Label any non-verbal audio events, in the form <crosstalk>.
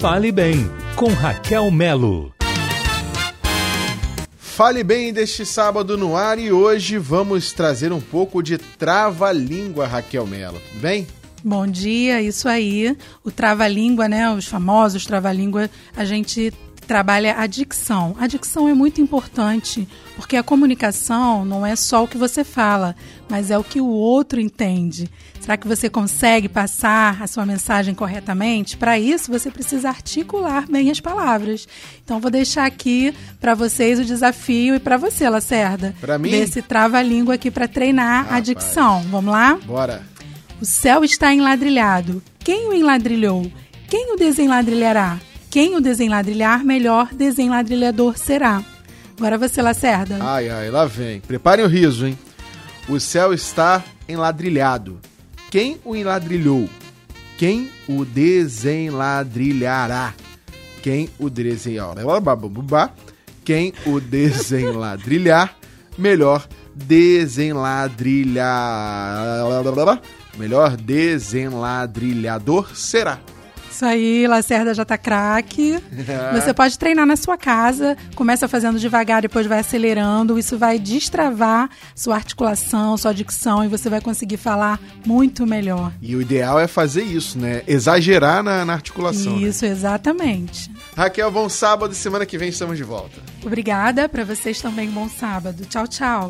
Fale Bem, com Raquel Melo. Fale bem deste sábado no ar e hoje vamos trazer um pouco de trava-língua, Raquel Melo. Tudo bem? Bom dia, isso aí. O trava-língua, né? Os famosos trava-língua, a gente trabalha a dicção. A dicção é muito importante, porque a comunicação não é só o que você fala, mas é o que o outro entende. Será que você consegue passar a sua mensagem corretamente? Para isso, você precisa articular bem as palavras. Então, vou deixar aqui para vocês o desafio e para você, Lacerda. Para mim? Desse trava-língua aqui para treinar Rapaz. a dicção. Vamos lá? Bora. O céu está enladrilhado. Quem o enladrilhou? Quem o desenladrilhará? Quem o desenladrilhar, melhor desenladrilhador será. Agora você, Lacerda. Ai, ai, lá vem. Preparem o riso, hein? O céu está enladrilhado. Quem o enladrilhou? Quem o desenladrilhará? Quem o desenladrilhar? Quem o desenladrilhar, melhor desenladrilhar. Melhor desenladrilhador será. Isso aí, Lacerda já tá craque. <laughs> Você pode treinar na sua casa, começa fazendo devagar, depois vai acelerando. Isso vai destravar sua articulação, sua dicção e você vai conseguir falar muito melhor. E o ideal é fazer isso, né? Exagerar na, na articulação. né? Isso, exatamente. Raquel, bom sábado e semana que vem estamos de volta. Obrigada, para vocês também bom sábado. Tchau, tchau.